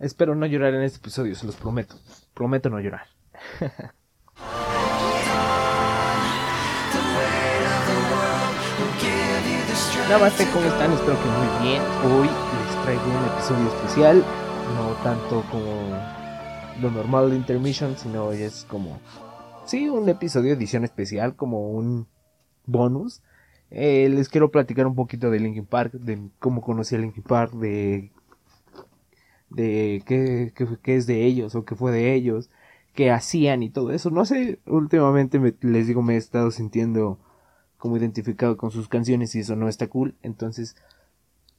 Espero no llorar en este episodio, se los prometo. Prometo no llorar. Namaste, ¿cómo están? Espero que muy bien. Hoy les traigo un episodio especial, no tanto como lo normal de Intermission, sino hoy es como, sí, un episodio edición especial, como un bonus. Eh, les quiero platicar un poquito de Linkin Park, de cómo conocí a Linkin Park, de, de qué, qué, es de ellos o qué fue de ellos, qué hacían y todo eso. No sé, últimamente les digo, me he estado sintiendo como identificado con sus canciones y eso no está cool. Entonces,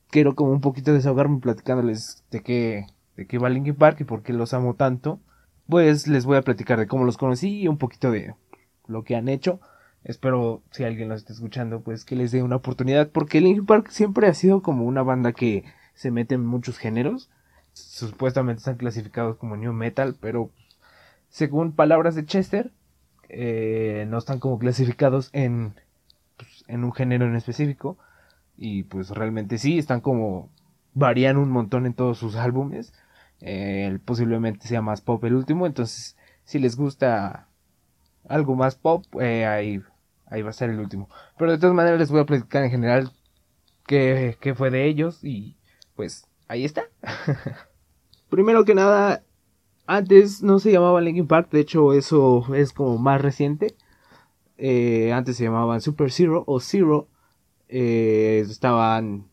quiero como un poquito desahogarme platicándoles de qué, de qué va Linkin Park y por qué los amo tanto. Pues les voy a platicar de cómo los conocí y un poquito de lo que han hecho. Espero, si alguien los está escuchando, pues que les dé una oportunidad. Porque Linkin Park siempre ha sido como una banda que se mete en muchos géneros. Supuestamente están clasificados como new metal, pero según palabras de Chester, eh, no están como clasificados en en un género en específico. Y pues realmente sí, están como varían un montón en todos sus álbumes. Eh, posiblemente sea más pop el último. Entonces, si les gusta algo más pop, eh, ahí, ahí va a ser el último. Pero de todas maneras les voy a platicar en general qué, qué fue de ellos. Y pues ahí está. Primero que nada, antes no se llamaba Linkin Park. De hecho, eso es como más reciente. Eh, antes se llamaban Super Zero o Zero. Eh, estaban.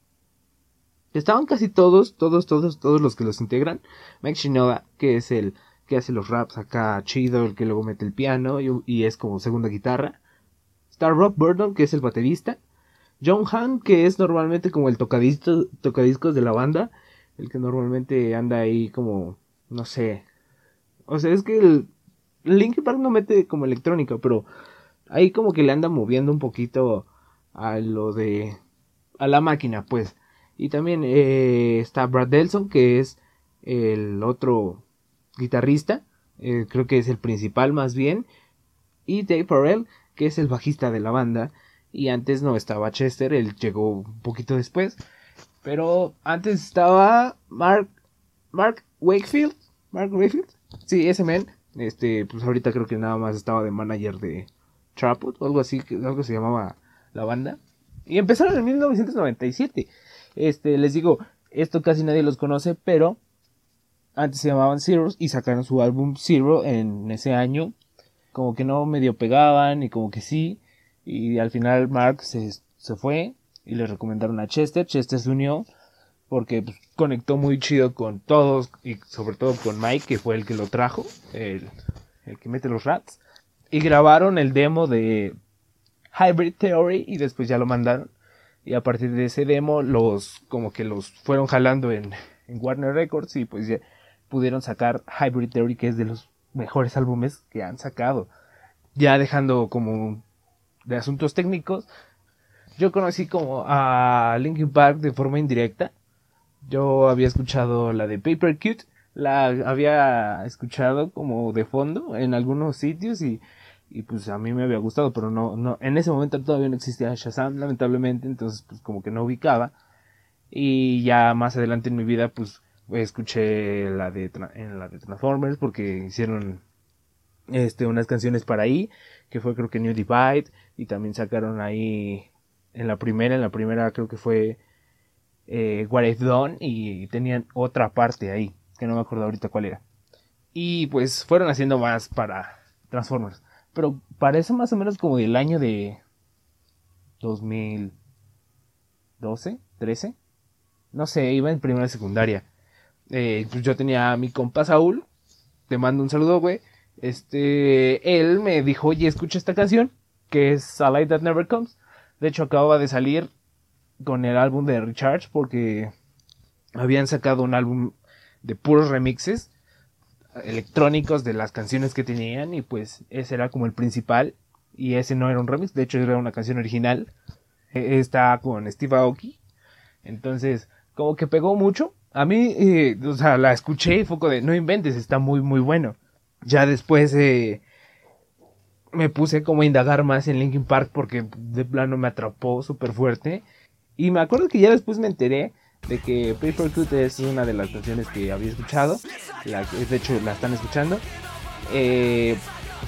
Estaban casi todos, todos, todos, todos los que los integran. Mike Shinoda, que es el que hace los raps acá chido, el que luego mete el piano y, es como segunda guitarra. Está Rob Burton, que es el baterista. John Han, que es normalmente como el tocadiscos de la banda. El que normalmente anda ahí como, no sé. O sea, es que el Linkin Park no mete como electrónica, pero ahí como que le anda moviendo un poquito a lo de a la máquina pues. Y también eh, está Brad Delson que es el otro guitarrista eh, creo que es el principal más bien. Y Dave Farrell que es el bajista de la banda. Y antes no estaba Chester él llegó un poquito después pero antes estaba Mark Mark Wakefield Mark Wakefield sí ese men este pues ahorita creo que nada más estaba de manager de Trapwood o algo así, algo se llamaba la banda. Y empezaron en 1997. Este, les digo, esto casi nadie los conoce, pero antes se llamaban Zeros y sacaron su álbum Zero en ese año. Como que no medio pegaban y como que sí. Y al final Mark se, se fue y le recomendaron a Chester. Chester se unió porque pues, conectó muy chido con todos y sobre todo con Mike, que fue el que lo trajo, el, el que mete los rats y grabaron el demo de Hybrid Theory y después ya lo mandaron. Y a partir de ese demo los como que los fueron jalando en, Warner Records y pues ya pudieron sacar Hybrid Theory que es de los mejores álbumes que han sacado. Ya dejando como de asuntos técnicos, yo conocí como a Linkin Park de forma indirecta. Yo había escuchado la de Paper Cute, la había escuchado como de fondo en algunos sitios y y pues a mí me había gustado, pero no, no, en ese momento todavía no existía Shazam, lamentablemente, entonces pues como que no ubicaba. Y ya más adelante en mi vida, pues escuché la de, en la de Transformers porque hicieron este, unas canciones para ahí, que fue creo que New Divide, y también sacaron ahí en la primera, en la primera creo que fue eh, What y tenían otra parte ahí, que no me acuerdo ahorita cuál era. Y pues fueron haciendo más para Transformers. Pero parece más o menos como del año de 2012, 13. No sé, iba en primera secundaria. Eh, pues yo tenía a mi compa Saúl. Te mando un saludo, güey. Este, él me dijo, oye, escucha esta canción, que es A Light That Never Comes. De hecho, acababa de salir con el álbum de Recharge porque habían sacado un álbum de puros remixes electrónicos de las canciones que tenían y pues ese era como el principal y ese no era un remix, de hecho era una canción original. E, está con Steve Aoki. Entonces, como que pegó mucho. A mí, eh, o sea, la escuché y fue de, no inventes, está muy, muy bueno. Ya después eh, me puse como a indagar más en Linkin Park porque de plano me atrapó súper fuerte. Y me acuerdo que ya después me enteré de que Paper Cut es una de las canciones que había escuchado. de hecho, la están escuchando. Eh,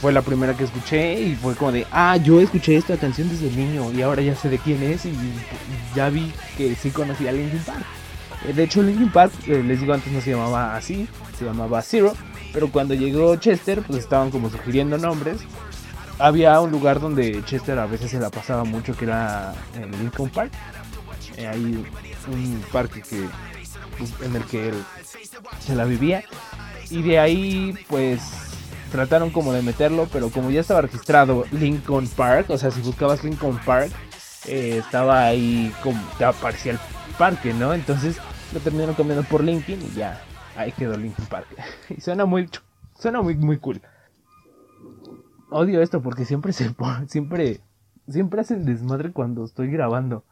fue la primera que escuché y fue como de, ah, yo escuché esta canción desde niño y ahora ya sé de quién es y ya vi que sí conocía a Linkin Park. Eh, de hecho, Linkin Park, eh, les digo antes no se llamaba así, se llamaba Zero, pero cuando llegó Chester, pues estaban como sugiriendo nombres. Había un lugar donde Chester a veces se la pasaba mucho, que era en Linkin Park. Eh, hay un parque que, en el que él se la vivía. Y de ahí, pues trataron como de meterlo, pero como ya estaba registrado Lincoln Park, o sea, si buscabas Lincoln Park, eh, estaba ahí como te aparecía el parque, ¿no? Entonces lo terminaron cambiando por Lincoln y ya ahí quedó Lincoln Park. y suena muy suena muy muy cool. Odio esto porque siempre se siempre siempre hacen desmadre cuando estoy grabando.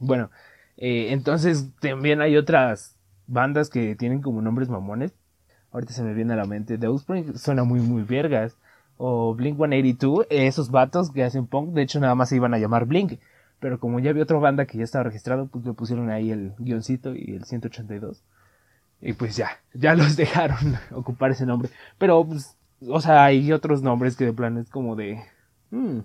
Bueno, eh, entonces también hay otras bandas que tienen como nombres mamones ahorita se me viene a la mente, The Offspring suena muy, muy vergas. O Blink 182, esos vatos que hacen punk, de hecho nada más se iban a llamar Blink. Pero como ya había otra banda que ya estaba registrado, pues le pusieron ahí el guioncito y el 182. Y pues ya, ya los dejaron ocupar ese nombre. Pero, pues, o sea, hay otros nombres que de plan es como de... Hmm.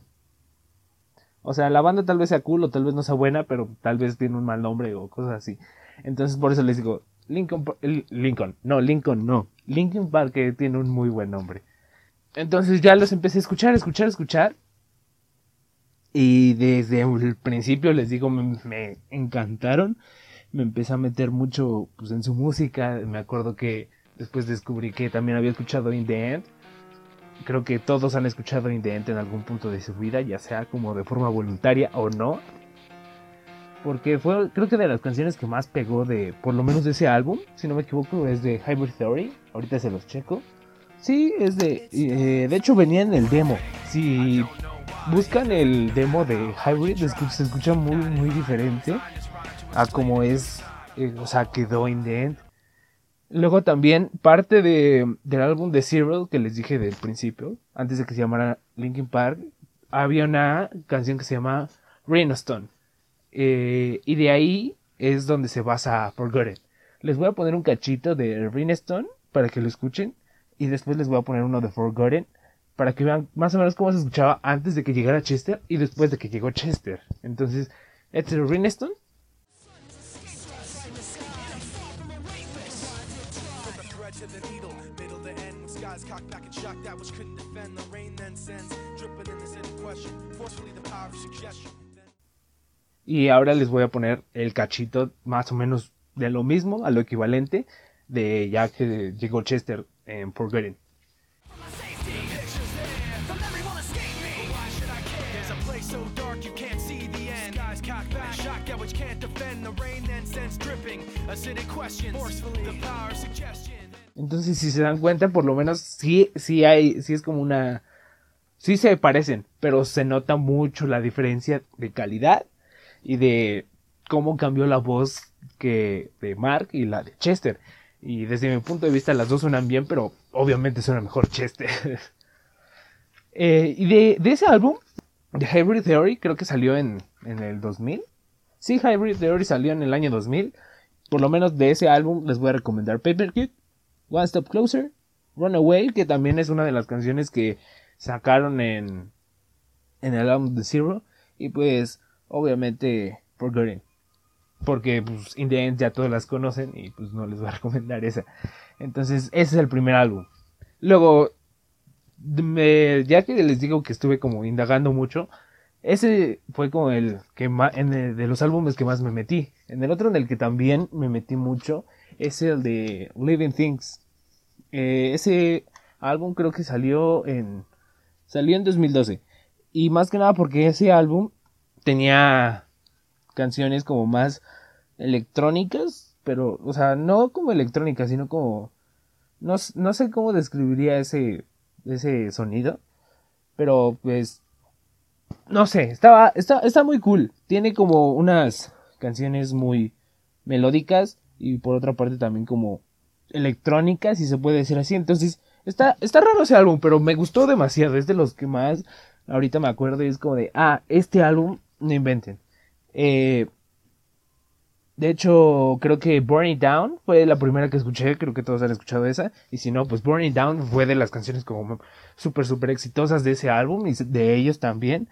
O sea, la banda tal vez sea cool o tal vez no sea buena, pero tal vez tiene un mal nombre o cosas así. Entonces por eso les digo, Lincoln, Lincoln, no, Lincoln no. Lincoln Park tiene un muy buen nombre. Entonces ya los empecé a escuchar, escuchar, escuchar. Y desde el principio les digo, me, encantaron. Me empecé a meter mucho pues, en su música. Me acuerdo que después descubrí que también había escuchado In the End. Creo que todos han escuchado In the End en algún punto de su vida, ya sea como de forma voluntaria o no porque fue creo que de las canciones que más pegó de por lo menos de ese álbum, si no me equivoco, es de Hybrid Theory, ahorita se los checo. Sí, es de eh, de hecho venía en el demo. Si buscan el demo de Hybrid se escucha muy muy diferente a como es, eh, o sea, quedó in the end. Luego también parte de, del álbum de Zero que les dije del principio, antes de que se llamara Linkin Park, había una canción que se llama Rainstone eh, y de ahí es donde se basa Forgotten. Les voy a poner un cachito de Rinestone para que lo escuchen. Y después les voy a poner uno de Forgotten para que vean más o menos cómo se escuchaba antes de que llegara Chester y después de que llegó Chester. Entonces, este es Rinestone. Y ahora les voy a poner el cachito más o menos de lo mismo, a lo equivalente, de ya que llegó Chester en Forgotten. Entonces, si se dan cuenta, por lo menos sí, sí hay, sí es como una, sí se parecen, pero se nota mucho la diferencia de calidad y de cómo cambió la voz que de Mark y la de Chester. Y desde mi punto de vista las dos suenan bien, pero obviamente suena mejor Chester. Eh, y de, ese álbum, de Hybrid Theory, creo que salió en, en el 2000. Sí, Hybrid Theory salió en el año 2000. Por lo menos de ese álbum les voy a recomendar Paper Kid, One Step Closer, Runaway, que también es una de las canciones que sacaron en, en el álbum de Zero. Y pues obviamente Forgotten. Porque pues In the End ya todas las conocen y pues no les voy a recomendar esa. Entonces ese es el primer álbum. Luego, ya que les digo que estuve como indagando mucho, ese fue como el que más, de los álbumes que más me metí. En el otro en el que también me metí mucho es el de Living Things. Eh, ese álbum creo que salió en salió en 2012 y más que nada porque ese álbum tenía canciones como más electrónicas, pero, o sea, no como electrónicas, sino como, no, no sé cómo describiría ese, ese sonido, pero pues, no sé, estaba, está, está muy cool, tiene como unas canciones muy melódicas y por otra parte también como electrónicas, si se puede decir así, entonces, está, está raro ese álbum, pero me gustó demasiado, es de los que más ahorita me acuerdo y es como de, ah, este álbum no inventen. Eh, De hecho, creo que Burn It Down fue la primera que escuché, creo que todos han escuchado esa. Y si no, pues Burn It Down fue de las canciones como súper, súper exitosas de ese álbum y de ellos también.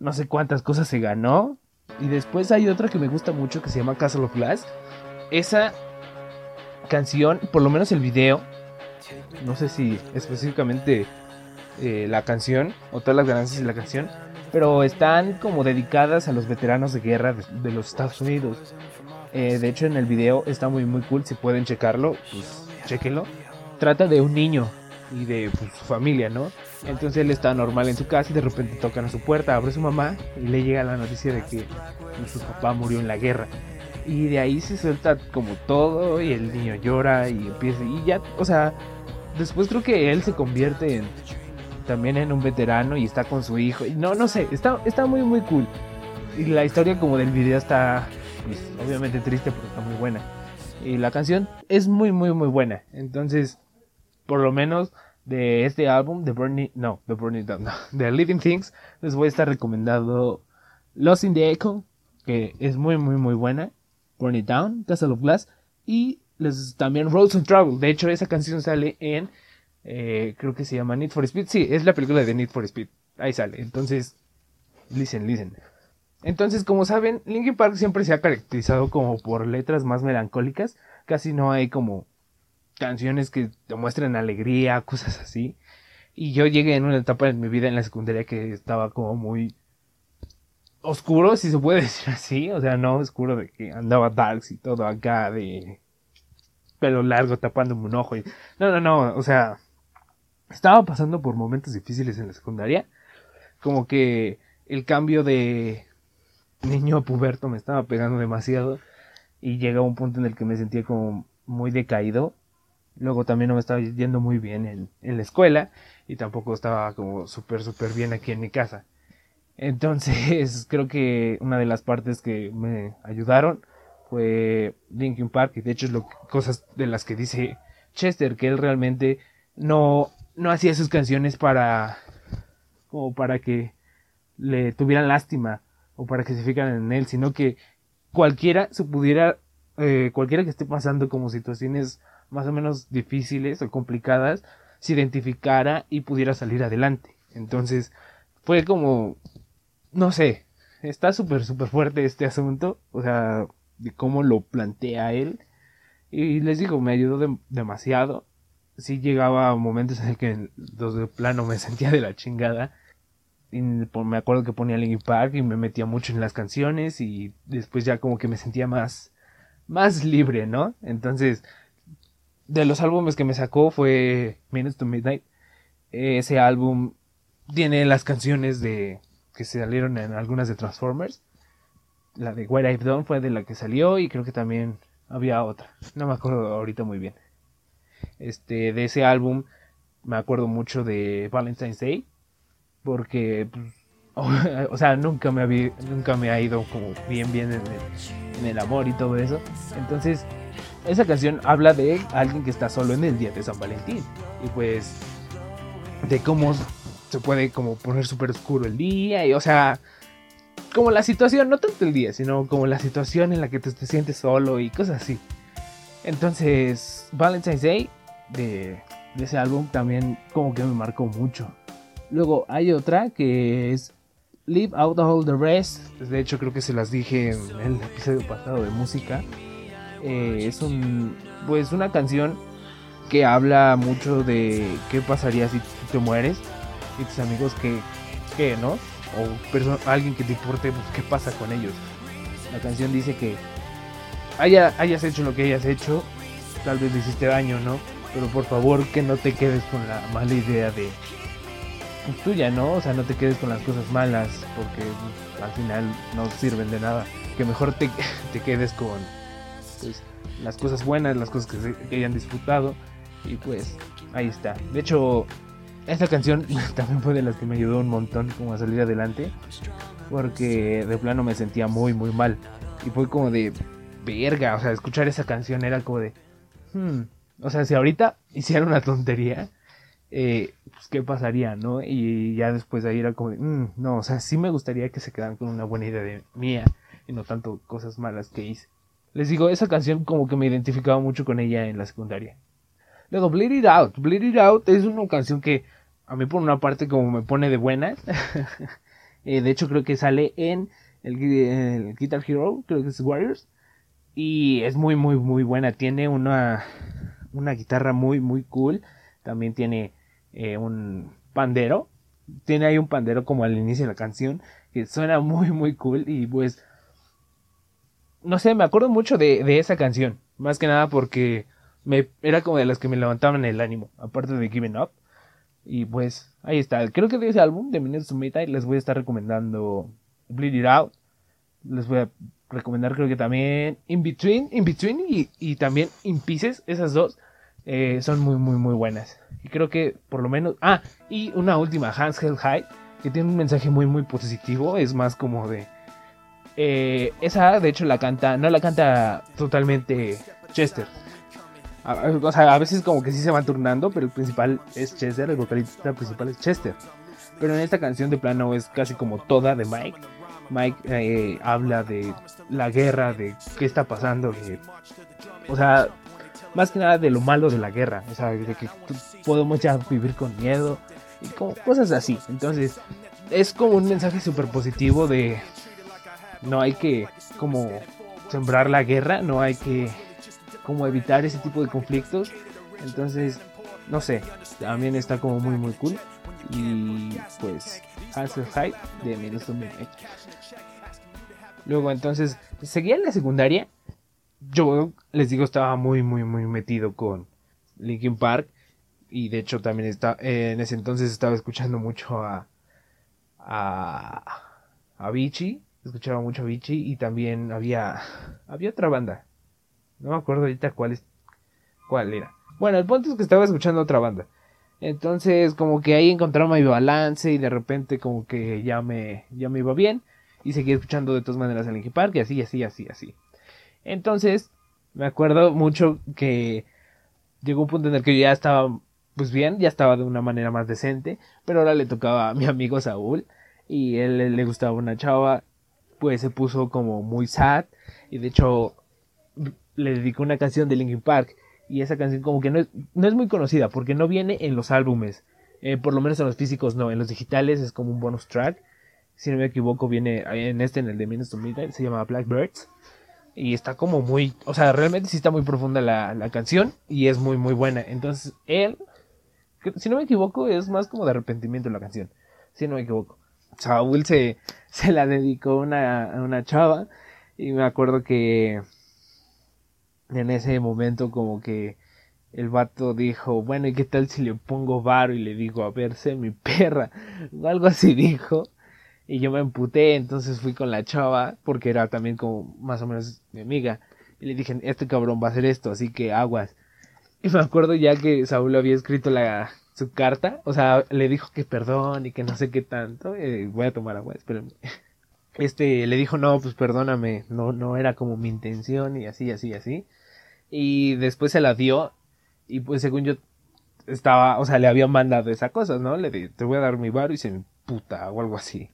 No sé cuántas cosas se ganó. Y después hay otra que me gusta mucho que se llama Castle of Glass. Esa canción, por lo menos el video, no sé si específicamente eh, la canción o todas las ganancias de la canción, pero están como dedicadas a los veteranos de guerra de los Estados Unidos. Eh, de hecho, en el video está muy, muy cool. Si pueden checarlo, pues chequenlo. Trata de un niño y de pues, su familia, ¿no? Entonces él está normal en su casa y de repente tocan a su puerta, abre su mamá y le llega la noticia de que pues, su papá murió en la guerra. Y de ahí se suelta como todo y el niño llora y empieza y ya, o sea, después creo que él se convierte en también en un veterano y está con su hijo. No, no sé, está, está muy muy cool. Y la historia como del video está pues, obviamente triste porque está muy buena. Y la canción es muy, muy, muy buena. Entonces, por lo menos de este álbum, The Burning, no, The Burning Down, no, The Living Things, les voy a estar recomendando Lost in the Echo, que es muy, muy, muy buena. Burn It Down, Castle of Glass, y les, también Roads and Travel. De hecho, esa canción sale en, eh, creo que se llama Need for Speed. Sí, es la película de Need for Speed. Ahí sale. Entonces, listen, listen. Entonces, como saben, Linkin Park siempre se ha caracterizado como por letras más melancólicas. Casi no hay como canciones que te muestren alegría, cosas así. Y yo llegué en una etapa en mi vida en la secundaria que estaba como muy oscuro, si se puede decir así. O sea, no oscuro de que andaba darks y todo acá de pelo largo tapándome un ojo. Y... No, no, no. O sea, estaba pasando por momentos difíciles en la secundaria. Como que el cambio de niño puberto me estaba pegando demasiado y llega un punto en el que me sentía como muy decaído. Luego también no me estaba yendo muy bien en, en la escuela y tampoco estaba como súper, súper bien aquí en mi casa. Entonces creo que una de las partes que me ayudaron fue Linkin Park y de hecho es lo cosas de las que dice Chester que él realmente no no hacía sus canciones para como para que le tuvieran lástima o para que se fijaran en él, sino que cualquiera se pudiera, eh, cualquiera que esté pasando como situaciones más o menos difíciles o complicadas, se identificara y pudiera salir adelante. Entonces, fue como, no sé, está súper, súper fuerte este asunto, o sea, de cómo lo plantea él. Y les digo, me ayudó demasiado. Sí llegaba momentos en el que de plano me sentía de la chingada y me acuerdo que ponía Linkin Park y me metía mucho en las canciones y después ya como que me sentía más más libre, ¿no? Entonces, de los álbumes que me sacó fue Minutes to Midnight. Ese álbum tiene las canciones de que salieron en algunas de Transformers. La de What I've Done fue de la que salió y creo que también había otra. No me acuerdo ahorita muy bien. Este, de ese álbum me acuerdo mucho de Valentine's Day porque, o, sea, nunca me, había, nunca me ha ido como bien, bien en el, amor y todo eso. Entonces, esa canción habla de alguien que está solo en el día de San Valentín. Y pues, de cómo se puede como poner súper oscuro el día. Y, o sea, como la situación, no tanto el día, sino como la situación en la que te, te sientes solo y cosas así. Entonces, Valentine's Day de, ese álbum también como que me marcó mucho. Luego hay otra que es Leave Out All the Rest. De hecho, creo que se las dije en el episodio pasado de música. Eh, es un, pues una canción que habla mucho de qué pasaría si te mueres y tus amigos que, que ¿no? O alguien que te importe, pues, qué pasa con ellos. La canción dice que haya, hayas hecho lo que hayas hecho, tal vez le hiciste daño, ¿no? Pero por favor que no te quedes con la mala idea de pues, tuya, ¿no? O sea, no te quedes con las cosas malas porque pues, al final no sirven de nada. Que mejor te, te quedes con pues, las cosas buenas, las cosas que, que hayan disfrutado. Y pues ahí está. De hecho, esta canción también fue de las que me ayudó un montón como a salir adelante. Porque de plano me sentía muy, muy mal. Y fue como de verga. O sea, escuchar esa canción era como de... Hmm, o sea, si ahorita hiciera una tontería, eh, pues qué pasaría, ¿no? Y ya después de ahí era como, de, mm, no, o sea, sí me gustaría que se quedaran con una buena idea de mía y no tanto cosas malas que hice. les digo, esa canción como que me identificaba mucho con ella en la secundaria. Luego, Bleed It Out. Bleed It Out es una canción que a mí por una parte como me pone de buenas. Eh, de hecho creo que sale en el, Guitar Hero, creo que es Warriors. Y es muy, muy, muy buena. Tiene una, una guitarra muy, muy cool. También tiene eh, un pandero. Tiene ahí un pandero como al inicio de la canción. Que suena muy, muy cool. Y pues... No sé, me acuerdo mucho de, de esa canción. Más que nada porque me, era como de las que me levantaban el ánimo. Aparte de Giving Up. Y pues ahí está. Creo que de ese álbum, de Minutes to Midnight, les voy a estar recomendando Bleed It Out. Les voy a recomendar creo que también In Between, In Between y, y también In Pieces. Esas dos eh, son muy, muy, muy buenas. Y creo que por lo menos... Ah, y una última, Hands Held High, que tiene un mensaje muy, muy positivo. Es más como de... Eh, esa, de hecho, la canta... No la canta totalmente Chester o sea, a veces como que sí se van turnando, pero el principal es Chester, el vocalista principal es Chester. Pero en esta canción de plano es casi como toda de Mike. Mike eh, habla de la guerra, de qué está pasando, o sea, más que nada de lo malo de la guerra, o sea, de que podemos ya vivir con miedo y como cosas así. Entonces, es como un mensaje súper positivo de no hay que como sembrar la guerra, no hay que como evitar ese tipo de conflictos. Entonces, no sé, también está como muy muy cool. Y pues, Answer High de Minus Luego entonces, seguía en la secundaria. Yo les digo, estaba muy muy muy metido con Linkin Park. Y de hecho también está, en ese entonces estaba escuchando mucho a, a, a Vichy. Escuchaba mucho a Vichy y también había, había otra banda no me acuerdo ahorita cuál es. cuál era. Bueno, el punto es que estaba escuchando otra banda. Entonces, como que ahí encontraba mi balance y de repente como que ya me, ya me iba bien. Y seguí escuchando de todas maneras el Linkin Park y así, así, así, así. Entonces, me acuerdo mucho que llegó un punto en el que yo ya estaba, pues bien, ya estaba de una manera más decente. Pero ahora le tocaba a mi amigo Saúl y él le gustaba una chava. Pues se puso como muy sad. Y de hecho, le dedicó una canción de Linkin Park y esa canción como que no es, no es muy conocida porque no viene en los álbumes, eh, por lo menos en los físicos no, en los digitales es como un bonus track, si no me equivoco viene en este, en el de Minutes to Midnight, se llama Blackbirds. Y está como muy, o sea, realmente sí está muy profunda la, la canción y es muy muy buena, entonces él, si no me equivoco es más como de arrepentimiento la canción, si no me equivoco. Saúl se, se la dedicó una, a una chava y me acuerdo que en ese momento como que el vato dijo, bueno, ¿y qué tal si le pongo varo y le digo, a ver, sé mi perra? O algo así dijo. Y yo me emputé, entonces fui con la chava, porque era también como más o menos mi amiga. Y le dije, este cabrón va a hacer esto, así que aguas. Y me acuerdo ya que Saúl había escrito la, su carta, o sea, le dijo que perdón y que no sé qué tanto. Eh, voy a tomar agua, espérenme. Este le dijo, no, pues perdóname, no, no era como mi intención y así, así, así. Y después se la dio. Y pues según yo estaba, o sea, le había mandado esa cosa, ¿no? Le dije, te voy a dar mi bar y se puta o algo así.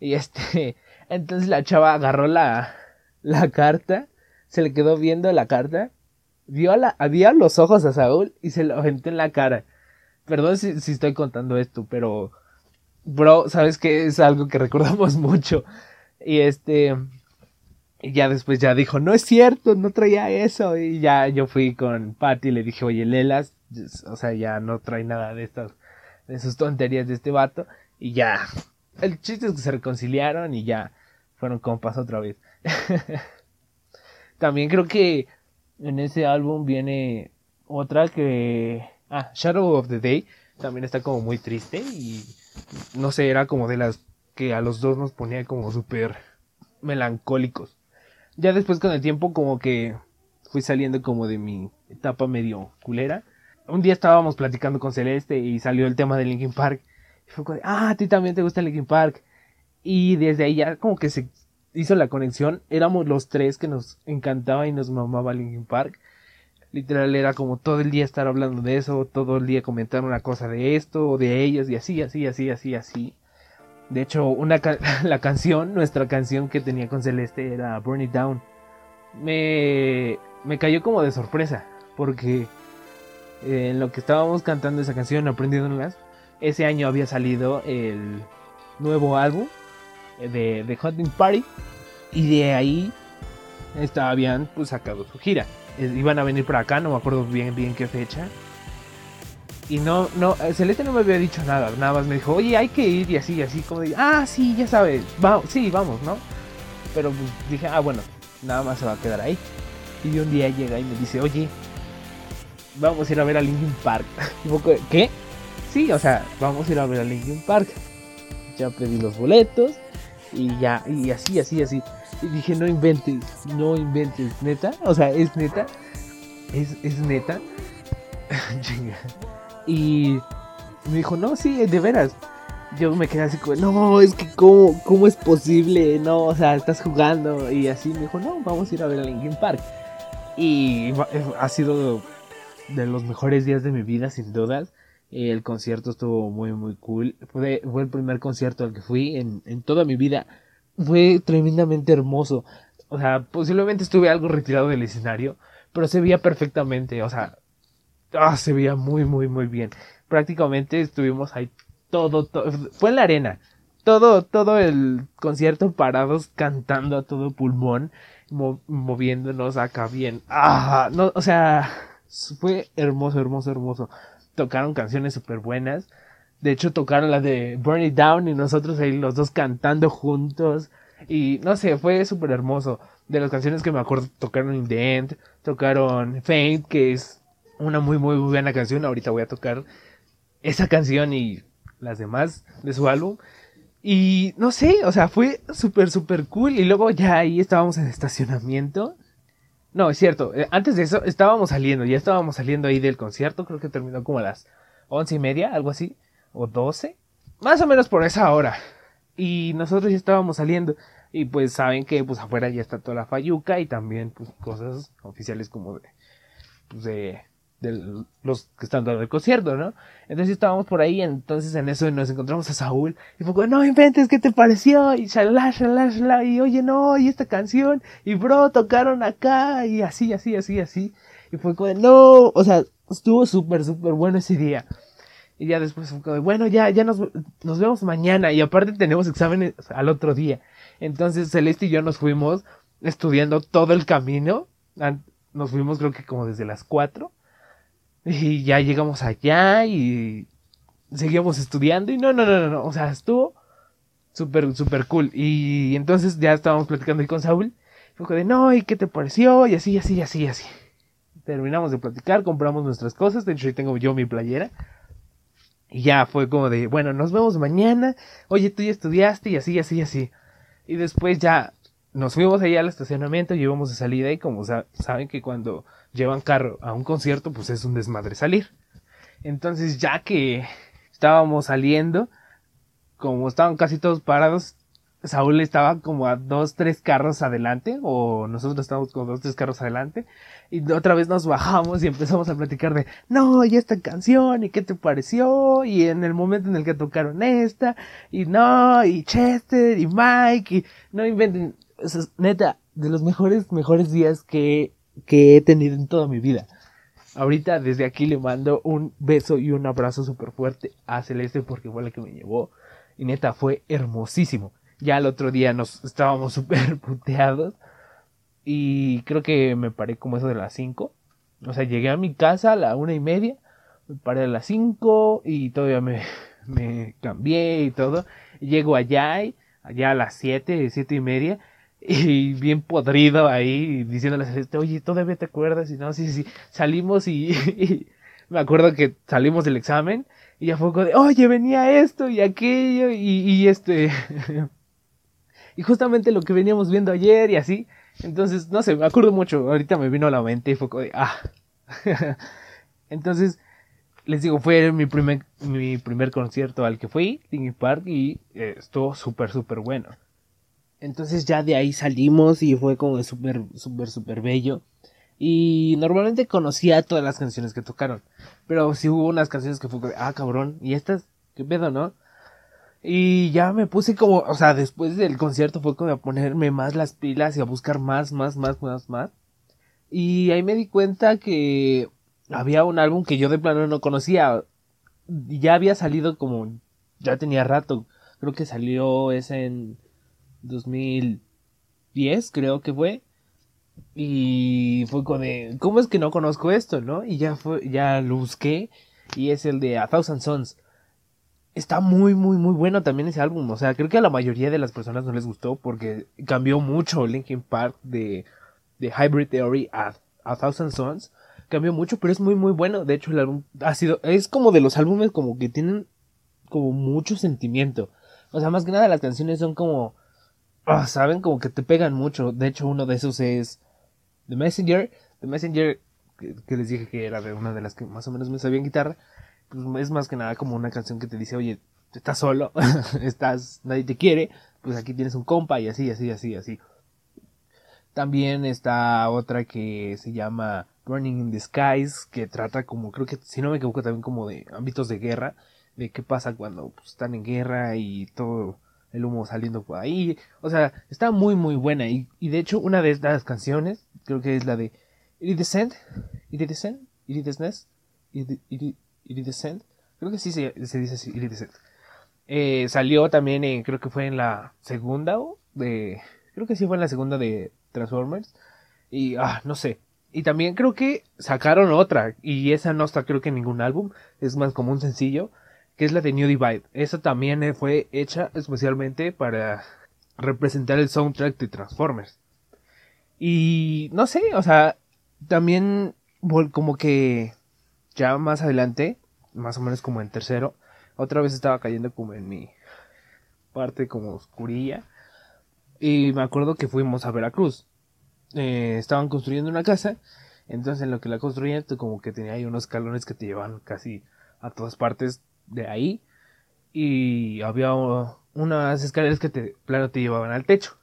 Y este, entonces la chava agarró la, la carta, se le quedó viendo la carta, vio, la, los ojos a Saúl y se lo aventó en la cara. Perdón si, si estoy contando esto, pero, bro, sabes que es algo que recordamos mucho. Y este, y ya después ya dijo, no es cierto, no traía eso. Y ya yo fui con Patty y le dije, oye, Lelas, o sea, ya no trae nada de estas, de sus tonterías de este vato. Y ya, el chiste es que se reconciliaron y ya fueron compas otra vez. También creo que en ese álbum viene otra que... Ah, Shadow of the Day. También está como muy triste y no sé, era como de las que a los dos nos ponía como súper melancólicos ya después con el tiempo como que fui saliendo como de mi etapa medio culera. Un día estábamos platicando con Celeste y salió el tema de Linkin Park. Y fue como, ah, a ti también te gusta Linkin Park. Y desde ahí ya como que se hizo la conexión. Éramos los tres que nos encantaba y nos mamaba Linkin Park. Literal era como todo el día estar hablando de eso, todo el día comentar una cosa de esto o de ellos y así, así, así, así, así. De hecho, una la canción, nuestra canción que tenía con Celeste era Burn It Down. me, me cayó como de sorpresa, porque en lo que estábamos cantando esa canción, aprendiéndolas, ese año había salido el nuevo álbum de, de Hunting Party, y de ahí estaba, habían pues, sacado su gira. Iban a venir por acá, no me acuerdo bien, bien qué fecha. Y no, no, Celeste no me había dicho nada, nada más me dijo, oye, hay que ir y así, así, como de, ah, sí, ya sabes, vamos, sí, vamos, ¿no? Pero pues, dije, ah, bueno, nada más se va a quedar ahí. Y un día llega y me dice, oye, vamos a ir a ver a Linkin Park. Y ¿qué? Sí, o sea, vamos a ir a ver a Linkin Park. Ya pedí los boletos y ya, y así, así, así. Y dije, no inventes, no inventes, neta, o sea, es neta, es, es neta. y me dijo, no, sí, de veras. Yo me quedé así como, no, es que cómo, cómo es posible, no, o sea, estás jugando. Y así me dijo, no, vamos a ir a ver a Linkin Park. Y ha sido de los mejores días de mi vida, sin dudas. El concierto estuvo muy, muy cool. Fue, fue el primer concierto al que fui en, en toda mi vida fue tremendamente hermoso. O sea, posiblemente estuve algo retirado del escenario, pero se veía perfectamente, o sea, ah, se veía muy, muy, muy bien. Prácticamente estuvimos ahí todo, todo, fue en la arena, todo, todo el concierto parados cantando a todo pulmón, moviéndonos acá bien. Ah, no, o sea, fue hermoso, hermoso, hermoso. Tocaron canciones súper buenas. De hecho, tocaron la de Burn It Down y nosotros ahí los dos cantando juntos. Y no sé, fue súper hermoso. De las canciones que me acuerdo, tocaron In the End, tocaron Faint, que es una muy, muy buena canción. Ahorita voy a tocar esa canción y las demás de su álbum. Y no sé, o sea, fue súper, súper cool. Y luego ya ahí estábamos en estacionamiento. No, es cierto, eh, antes de eso estábamos saliendo, ya estábamos saliendo ahí del concierto. Creo que terminó como a las once y media, algo así o 12, más o menos por esa hora. Y nosotros ya estábamos saliendo y pues saben que pues afuera ya está toda la fayuca y también pues cosas oficiales como de pues de, de los que están dando el concierto, ¿no? Entonces estábamos por ahí, entonces en eso nos encontramos a Saúl y fue como, no inventes, ¿qué te pareció? Y shalala, shalala, shalala, y oye, no, y esta canción, y bro, tocaron acá, y así, así, así, así. Y fue como, no, o sea, estuvo súper, súper bueno ese día. Y ya después, bueno, ya, ya nos, nos vemos mañana. Y aparte tenemos exámenes al otro día. Entonces Celeste y yo nos fuimos estudiando todo el camino. Nos fuimos creo que como desde las 4. Y ya llegamos allá y seguíamos estudiando. Y no, no, no, no, O sea, estuvo súper, súper cool. Y entonces ya estábamos platicando ahí con Saúl. Fue de, no, ¿y qué te pareció? Y así, así, así, así. Terminamos de platicar, compramos nuestras cosas. De hecho, ahí tengo yo mi playera. Y ya fue como de, bueno, nos vemos mañana. Oye, tú ya estudiaste y así, así, así. Y después ya nos fuimos allá al estacionamiento, llevamos de salida y como saben que cuando llevan carro a un concierto, pues es un desmadre salir. Entonces ya que estábamos saliendo, como estaban casi todos parados, Saúl estaba como a dos, tres carros adelante, o nosotros estábamos con dos, tres carros adelante, y otra vez nos bajamos y empezamos a platicar de, no, y esta canción, y qué te pareció, y en el momento en el que tocaron esta, y no, y Chester, y Mike, y no inventen, neta, de los mejores, mejores días que, que he tenido en toda mi vida. Ahorita desde aquí le mando un beso y un abrazo súper fuerte a Celeste porque fue la que me llevó. Y neta, fue hermosísimo. Ya el otro día nos estábamos súper puteados. Y creo que me paré como eso de las 5. O sea, llegué a mi casa a la una y media. Me paré a las 5 y todavía me, cambié y todo. Llego allá, y, allá a las 7, 7 y media. Y bien podrido ahí, diciéndole a Celeste, oye, ¿todavía te acuerdas? Y no, sí, sí, salimos y, y me acuerdo que salimos del examen y ya fue como de, oye, venía esto y aquello y, y este, y justamente lo que veníamos viendo ayer y así. Entonces, no sé, me acuerdo mucho. Ahorita me vino a la mente y fue como de, ah. Entonces, les digo, fue mi primer, mi primer concierto al que fui, Linkin Park, y eh, estuvo súper, súper bueno. Entonces ya de ahí salimos y fue como súper, súper, súper bello. Y normalmente conocía todas las canciones que tocaron. Pero sí hubo unas canciones que fue ah, cabrón, ¿y estas? ¿Qué pedo, no? Y ya me puse como, o sea, después del concierto fue como a ponerme más las pilas y a buscar más, más, más, más, más. Y ahí me di cuenta que había un álbum que yo de plano no conocía. Ya había salido como, ya tenía rato. Creo que salió ese en 2010, creo que fue. Y fue con de, ¿cómo es que no conozco esto, no? Y ya fue, ya lo busqué. Y es el de A Thousand Sons está muy, muy, muy bueno también ese álbum. O sea, creo que a la mayoría de las personas no les gustó porque cambió mucho Linkin Park de, de Hybrid Theory a, a Thousand Sons. Cambió mucho, pero es muy, muy bueno. De hecho, el álbum ha sido, es como de los álbumes como que tienen como mucho sentimiento. O sea, más que nada las canciones son como, ah, saben, como que te pegan mucho. De hecho, uno de esos es The Messenger. The Messenger, que, les dije que era de una de las que más o menos me sabía en guitarra pues es más que nada como una canción que te dice, oye, estás solo, estás, nadie te quiere, pues aquí tienes un compa y así, así, así, así. También está otra que se llama Burning in the Skies, que trata como, creo que si no me equivoco, también como de ámbitos de guerra, de qué pasa cuando pues, están en guerra y todo el humo saliendo por ahí. O sea, está muy, muy buena. Y, y de hecho, una de estas canciones, creo que es la de Iridescent, Iridescent, Iridescent, Iridescent. Creo que sí se, dice así, Iridescent. Eh, salió también, creo que fue en la segunda de... Creo que sí fue en la segunda de Transformers. Y, ah, no sé. Y también creo que sacaron otra. Y esa no está creo que en ningún álbum. Es más como un sencillo. Que es la de New Divide. Esa también eh, fue hecha especialmente para representar el soundtrack de Transformers. Y no sé, o sea, también como que ya más adelante, más o menos como en tercero, otra vez estaba cayendo como en mi parte como oscurilla. Y me acuerdo que fuimos a Veracruz. Eh, estaban construyendo una casa. Entonces en lo que la construían, como que tenía ahí unos escalones que te llevaban casi a todas partes de ahí. Y había unas escaleras que te, claro, te llevaban al techo.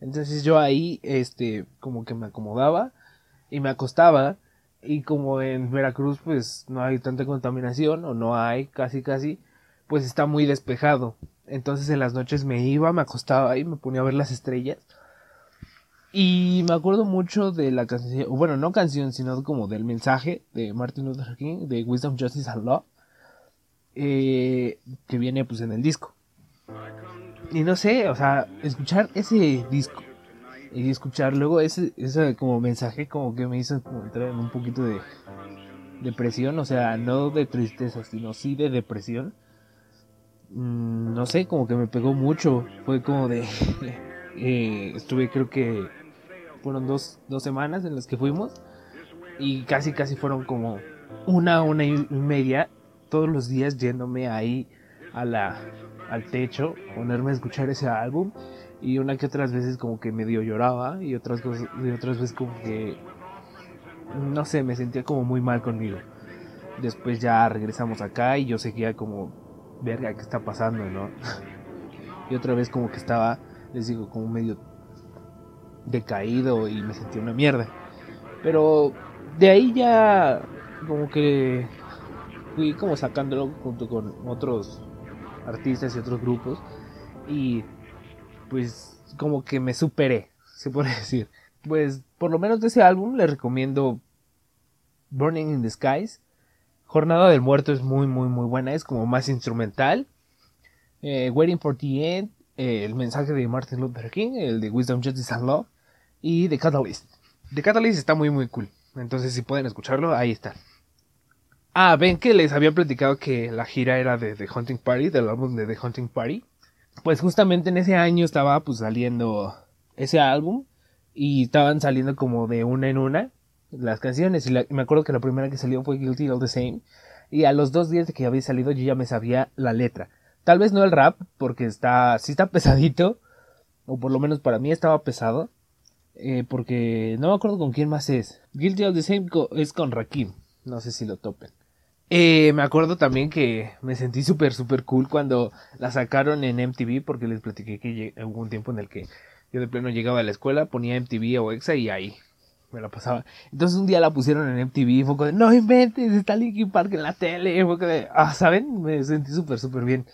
Entonces yo ahí, este, como que me acomodaba y me acostaba y como en Veracruz pues no hay tanta contaminación o no hay casi casi pues está muy despejado entonces en las noches me iba me acostaba y me ponía a ver las estrellas y me acuerdo mucho de la canción bueno no canción sino como del mensaje de Martin Luther King de Wisdom Justice and Law eh, que viene pues en el disco y no sé o sea escuchar ese disco y escuchar luego ese, ese como mensaje como que me hizo entrar en un poquito de depresión, o sea, no de tristeza, sino sí de depresión. Mm, no sé, como que me pegó mucho, fue como de... eh, estuve creo que fueron dos, dos semanas en las que fuimos y casi casi fueron como una, una y media todos los días yéndome ahí a la, al techo, ponerme a escuchar ese álbum y una que otras veces como que medio lloraba y otras cosas y otras veces como que no sé me sentía como muy mal conmigo. Después ya regresamos acá y yo seguía como verga qué está pasando no y otra vez como que estaba les digo como medio decaído y me sentía una mierda. Pero de ahí ya como que fui como sacándolo junto con otros artistas y otros grupos y pues como que me superé, se puede decir. Pues por lo menos de ese álbum le recomiendo Burning in the Skies. Jornada del Muerto es muy muy muy buena, es como más instrumental. Eh, Waiting for the End, eh, el mensaje de Martin Luther King, el de Wisdom, Justice and Law y The Catalyst. The Catalyst está muy muy cool, entonces si pueden escucharlo, ahí está. Ah, ven que les había platicado que la gira era de The Hunting Party, del álbum de The Hunting Party. Pues justamente en ese año estaba pues saliendo ese álbum y estaban saliendo como de una en una las canciones. Y me acuerdo que la primera que salió fue Guilty All the Same. Y a los dos días de que había salido yo ya me sabía la letra. Tal vez no el rap porque está sí está pesadito o por lo menos para mí estaba pesado eh, porque no me acuerdo con quién más es. Guilty All the Same es con Rakim. No sé si lo topen eh, me acuerdo también que me sentí súper, súper cool cuando la sacaron en MTV, porque les platiqué que hubo un tiempo en el que yo de pleno llegaba a la escuela, ponía MTV o EXA y ahí me la pasaba. Entonces un día la pusieron en MTV y fue como de, no inventes, está Linkin Park en la tele. Fue como de, ah, ¿saben? Me sentí súper, súper bien.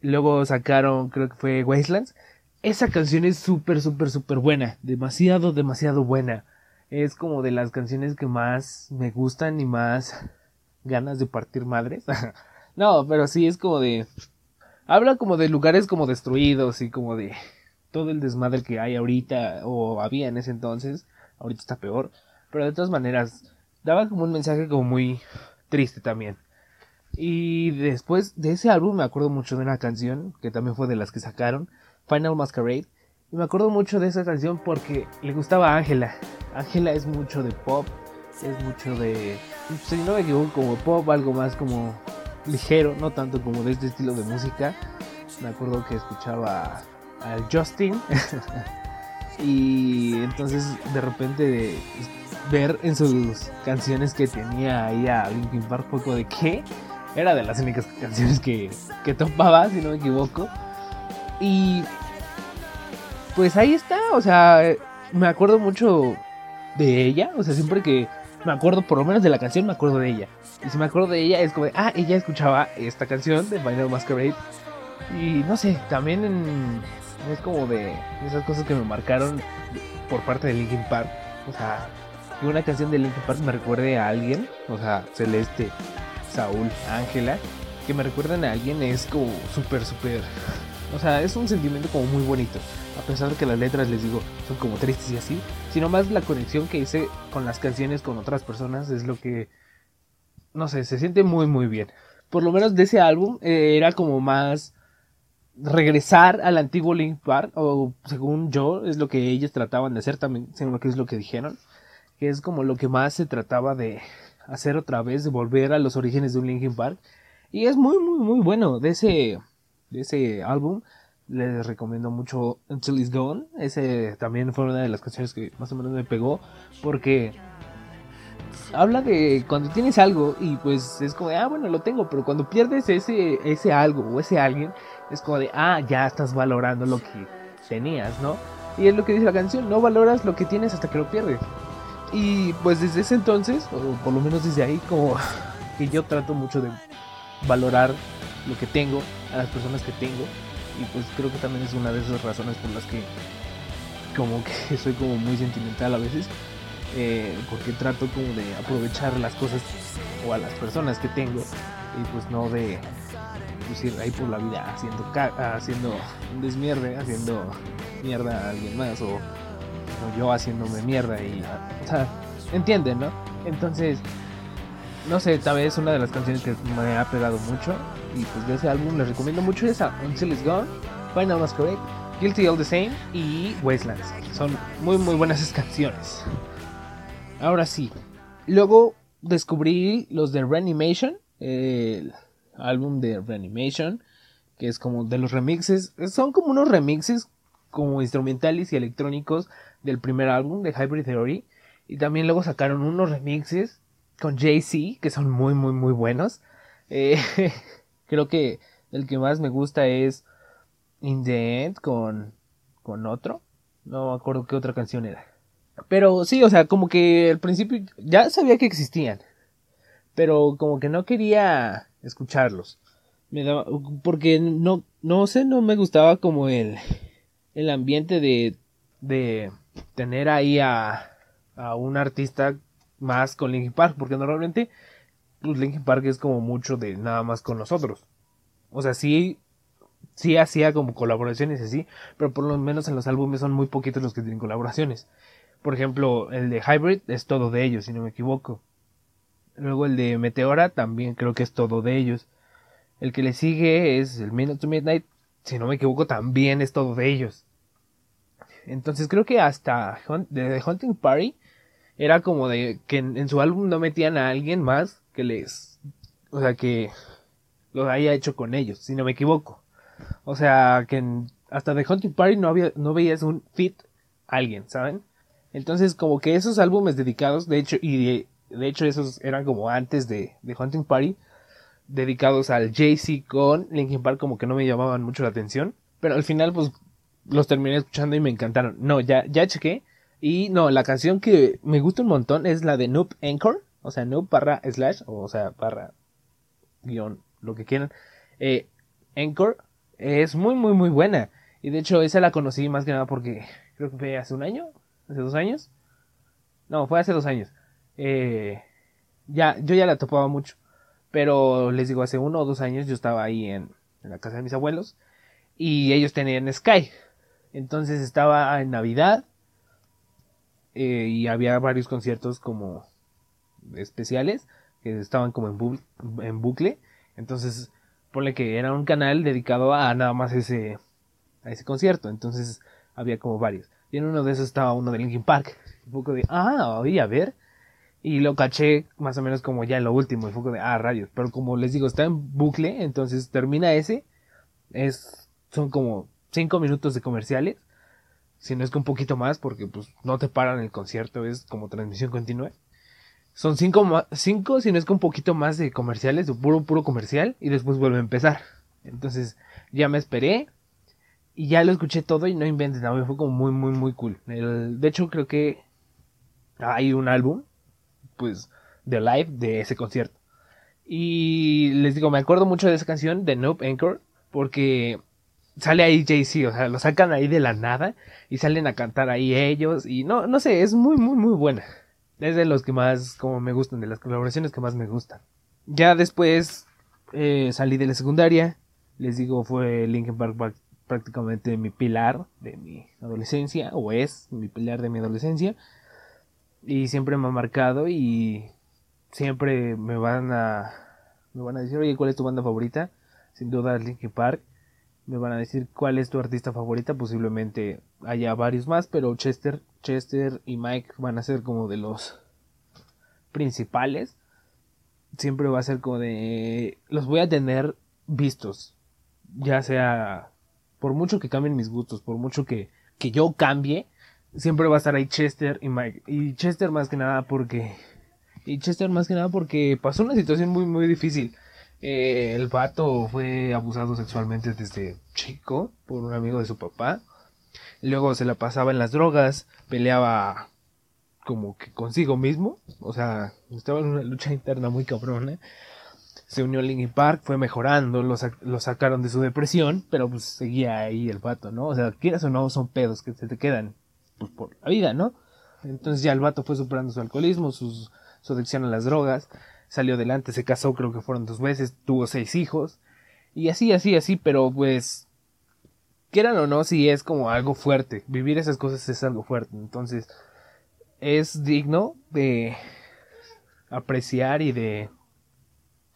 Luego sacaron, creo que fue Wastelands. Esa canción es súper, súper, súper buena. Demasiado, demasiado buena. Es como de las canciones que más me gustan y más ganas de partir madres. no, pero sí es como de... Habla como de lugares como destruidos y como de todo el desmadre que hay ahorita o había en ese entonces. Ahorita está peor. Pero de todas maneras, daba como un mensaje como muy triste también. Y después de ese álbum me acuerdo mucho de una canción que también fue de las que sacaron, Final Masquerade. Y me acuerdo mucho de esa canción porque le gustaba a Ángela. Ángela es mucho de pop, es mucho de, si no me equivoco, como pop, algo más como ligero, no tanto como de este estilo de música. Me acuerdo que escuchaba al Justin. y entonces de repente ver en sus canciones que tenía ahí a Linkin Park poco de qué era de las únicas canciones que, que topaba, si no me equivoco. Y pues ahí está, o sea, me acuerdo mucho de ella, o sea, siempre que me acuerdo por lo menos de la canción, me acuerdo de ella. Y si me acuerdo de ella, es como de, ah, ella escuchaba esta canción de Final Masquerade. Y no sé, también es como de esas cosas que me marcaron por parte de Linkin Park. O sea, que una canción de Linkin Park me recuerde a alguien, o sea, Celeste, Saúl, Ángela, que me recuerdan a alguien es como súper, súper... O sea, es un sentimiento como muy bonito. A pesar de que las letras, les digo, son como tristes y así. Sino más la conexión que hice con las canciones con otras personas es lo que... No sé, se siente muy, muy bien. Por lo menos de ese álbum eh, era como más regresar al antiguo Link Park, o según yo, es lo que ellos trataban de hacer también, según que es lo que dijeron, que es como lo que más se trataba de, hacer otra vez, de volver a los orígenes de un Linkin Park. Y es muy, muy, muy bueno. De ese, de ese álbum les recomiendo mucho Until It's Gone. Ese también fue una de las canciones que más o menos me pegó. Porque habla de cuando tienes algo y pues es como de, ah, bueno, lo tengo. Pero cuando pierdes ese, ese algo o ese alguien, es como de, ah, ya estás valorando lo que tenías, ¿no? Y es lo que dice la canción, no valoras lo que tienes hasta que lo pierdes. Y pues desde ese entonces, o por lo menos desde ahí, como que yo trato mucho de valorar lo que tengo, a las personas que tengo. Y pues creo que también es una de esas razones por las que como que soy como muy sentimental a veces. Eh, porque trato como de aprovechar las cosas o a las personas que tengo y pues no de pues, ir ahí por la vida haciendo haciendo un desmierde, haciendo mierda a alguien más o yo haciéndome mierda y, o sea, entienden, ¿no? Entonces, no sé, tal vez una de las canciones que me ha pegado mucho y pues de ese álbum les recomiendo mucho esa, Until It's Gone, Final Masquerade, Guilty All The Same y Wastelands. Son muy muy buenas canciones. Ahora sí, luego descubrí los de Reanimation, el álbum de Reanimation, que es como de los remixes, son como unos remixes como instrumentales y electrónicos del primer álbum de Hybrid Theory. Y también luego sacaron unos remixes con Jay-Z que son muy, muy, muy buenos. Eh, creo que el que más me gusta es In the End con, con otro. No me acuerdo qué otra canción era. Pero sí, o sea, como que al principio ya sabía que existían. Pero como que no quería escucharlos. Me daba, porque no, no sé, no me gustaba como el, el ambiente de, de tener ahí a, a un artista más con Linkin Park, porque normalmente pues Linkin Park es como mucho de nada más con nosotros. O sea, sí, sí hacía como colaboraciones así, pero por lo menos en los álbumes son muy poquitos los que tienen colaboraciones. Por ejemplo, el de Hybrid es todo de ellos, si no me equivoco. Luego el de Meteora también creo que es todo de ellos. El que le sigue es el Minute to Midnight, si no me equivoco, también es todo de ellos. Entonces creo que hasta The Hunting Party era como de que en, su álbum no metían a alguien más que les... O sea, que lo haya hecho con ellos, si no me equivoco. O sea, que hasta The Hunting Party no, había, no veías un fit alguien, ¿saben? Entonces como que esos álbumes dedicados, de hecho, y de, hecho esos eran como antes de, The Hunting Party, dedicados al Jay-Z con Linkin Park como que no me llamaban mucho la atención. Pero al final pues los terminé escuchando y me encantaron. No, ya, ya chequé. Y no, la canción que me gusta un montón es la de Noob Anchor. O sea, Noob barra slash, o sea, barra guion, lo que quieran. Eh, Anchor Es muy, muy, muy buena. Y de hecho, esa la conocí más que nada porque creo que fue hace un año, hace dos años. No, fue hace dos años. Eh, ya, yo ya la topaba mucho. Pero les digo, hace uno o dos años yo estaba ahí en, en la casa de mis abuelos. Y ellos tenían Sky. Entonces estaba en Navidad. Eh, y había varios conciertos como especiales. Que estaban como en, bu- en bucle. Entonces, ponle que era un canal dedicado a nada más ese, a ese concierto. Entonces, había como varios. Y en uno de esos estaba uno de Linkin Park. Un poco de, ah, oye, a ver. Y lo caché más o menos como ya en lo último. Fue como de, ah, rayos. Pero como les digo, está en bucle. Entonces termina ese. Es, son como cinco minutos de comerciales. Si no es que un poquito más, porque pues no te paran el concierto. Es como transmisión continua. Son cinco, cinco, si no es que un poquito más de comerciales, de puro, puro comercial, y después vuelve a empezar. Entonces, ya me esperé, y ya lo escuché todo, y no inventes nada, fue como muy, muy, muy cool. El- de hecho, creo que hay un álbum, pues, de live de ese concierto. Y les digo, me acuerdo mucho de esa canción, de Nope Anchor, porque sale ahí Jay-Z, o sea, lo sacan ahí de la nada, y salen a cantar ahí ellos, y no, no sé, es muy, muy, muy buena. Es de los que más como me gustan, de las colaboraciones que más me gustan. Ya después eh, salí de la secundaria, les digo, fue Linkin Park prácticamente mi pilar de mi adolescencia, o es mi pilar de mi adolescencia, y siempre me ha marcado y siempre me van a me van a decir, oye, ¿cuál es tu banda favorita? Sin duda Linkin Park. Me van a decir cuál es tu artista favorita, posiblemente haya varios más, pero Chester, Chester y Mike van a ser como de los principales. Siempre va a ser como de los voy a tener vistos, ya sea por mucho que cambien mis gustos, por mucho que, que yo cambie, siempre va a estar ahí Chester y Mike. Y Chester más que nada porque y Chester más que nada porque pasó una situación muy muy difícil. Eh, el vato fue abusado sexualmente desde chico por un amigo de su papá. Luego se la pasaba en las drogas, peleaba como que consigo mismo, o sea, estaba en una lucha interna muy cabrona. Se unió a Linkin Park, fue mejorando, lo, sac- lo sacaron de su depresión, pero pues seguía ahí el vato, ¿no? O sea, quieras o no, son pedos que se te quedan pues, por la vida, ¿no? Entonces ya el vato fue superando su alcoholismo, su adicción a las drogas, salió adelante, se casó, creo que fueron dos veces, tuvo seis hijos, y así, así, así, pero pues, quieran o no, si es como algo fuerte, vivir esas cosas es algo fuerte, entonces es digno de apreciar y de,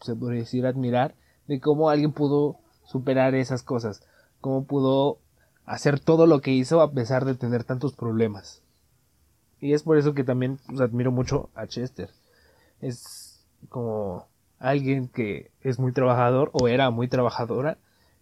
se podría decir, admirar de cómo alguien pudo superar esas cosas, cómo pudo hacer todo lo que hizo a pesar de tener tantos problemas. Y es por eso que también pues, admiro mucho a Chester. Es como alguien que es muy trabajador o era muy trabajadora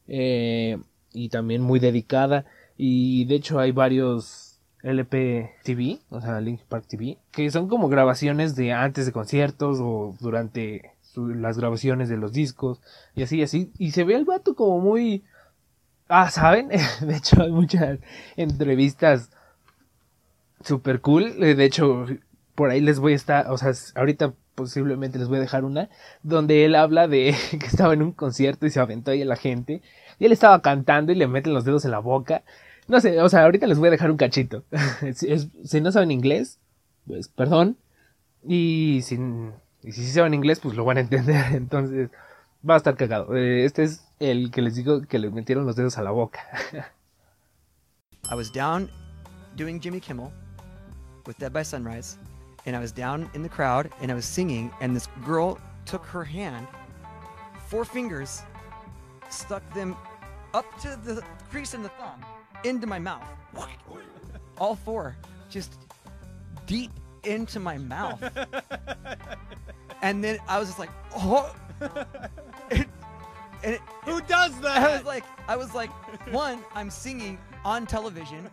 eh, y también muy dedicada. Y de hecho hay varios LP TV, o sea, Link Park TV, que son como grabaciones de antes de conciertos o durante las grabaciones de los discos y así, así. Y se ve el vato como muy... Ah, ¿saben? De hecho hay muchas entrevistas super cool. De hecho, por ahí les voy a estar, o sea, ahorita posiblemente les voy a dejar una, donde él habla de que estaba en un concierto y se aventó ahí a la gente, y él estaba cantando y le meten los dedos en la boca. No sé, o sea, ahorita les voy a dejar un cachito. si, es- si no saben inglés, pues perdón. Y, sin, y si sí saben inglés, pues lo van a entender. Entonces, va a estar cagado. Eh, Este es el que les digo que le metieron los dedos a la boca. I was down doing Jimmy Kimmel with Dead by Sunrise, and I was down in the crowd and I was singing, and this girl took her hand, four fingers, stuck them up to the crease in the thumb, into my mouth. All four, just deep into my mouth. and then I was just like, oh. and it, Who does I was that? like, I was like, one, I'm singing on television.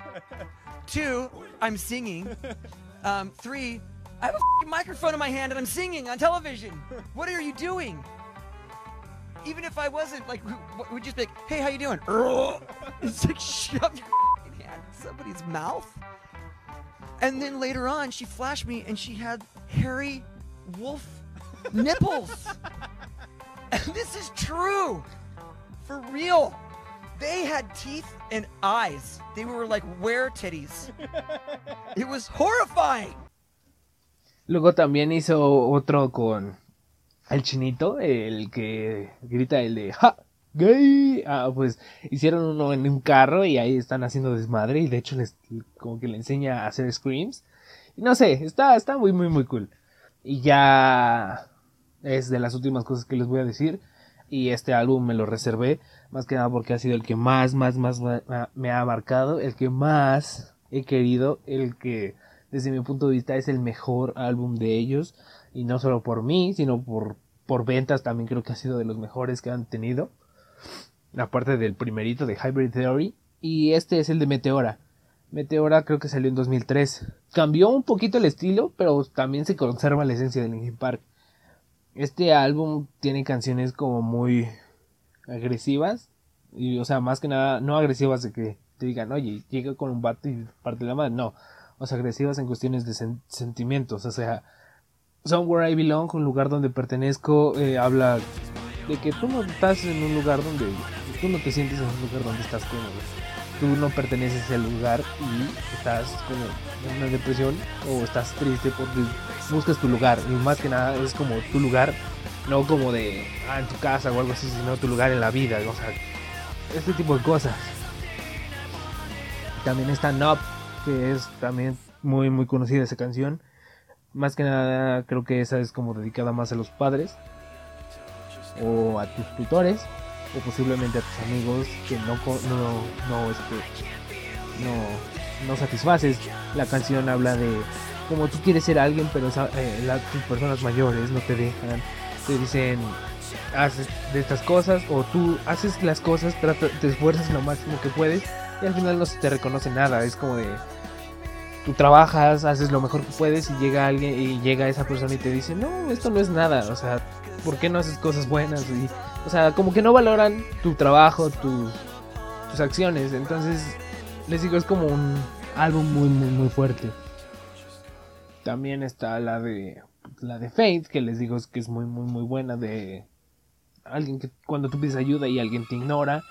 Two, I'm singing. Um, three, I have a f***ing microphone in my hand and I'm singing on television. What are you doing? Even if I wasn't, like, we'd just be like, hey, how you doing? It's like, shove your f***ing hand in somebody's mouth. And then later on, she flashed me and she had hairy wolf nipples. And this is true. For real. They had teeth and eyes. They were like were titties. It was horrifying. Luego también hizo otro con el chinito, el que grita el de ¡Ja! ¡Gay! Ah, pues hicieron uno en un carro y ahí están haciendo desmadre y de hecho les como que le enseña a hacer screams. Y no sé, está, está muy, muy, muy cool. Y ya es de las últimas cosas que les voy a decir. Y este álbum me lo reservé, más que nada porque ha sido el que más, más, más me ha marcado, el que más he querido, el que desde mi punto de vista es el mejor álbum de ellos. Y no solo por mí, sino por, por ventas también creo que ha sido de los mejores que han tenido. Aparte del primerito de Hybrid Theory. Y este es el de Meteora. Meteora creo que salió en 2003. Cambió un poquito el estilo, pero también se conserva la esencia de Linkin Park. Este álbum tiene canciones como muy agresivas. Y, o sea, más que nada, no agresivas de que te digan, oye, llega con un vato y parte la madre. No, sea, agresivas en cuestiones de sentimientos. O sea, Somewhere I Belong, un lugar donde pertenezco, eh, habla de que tú no estás en un lugar donde tú no te sientes en un lugar donde estás cómodo tú no perteneces al lugar y estás como en una depresión o estás triste porque buscas tu lugar y más que nada es como tu lugar no como de ah, en tu casa o algo así sino tu lugar en la vida o sea este tipo de cosas también está Up que es también muy muy conocida esa canción. Más que nada creo que esa es como dedicada más a los padres o a tus tutores o posiblemente a tus amigos que no no no este, no, no satisfaces. La canción habla de como tú quieres ser alguien pero eh, las personas mayores no te dejan. Te dicen haces de estas cosas o tú haces las cosas te esfuerzas lo máximo que puedes y al final no se te reconoce nada. Es como de tú trabajas haces lo mejor que puedes y llega alguien y llega esa persona y te dice no esto no es nada o sea ¿por qué no haces cosas buenas? Y, o sea, como que no valoran tu trabajo, tus acciones. Entonces, les digo, es como un álbum muy, muy, muy fuerte. También está la de la de Faith, que les digo que es muy, muy, muy buena. De alguien que cuando tú pides ayuda y alguien te ignora,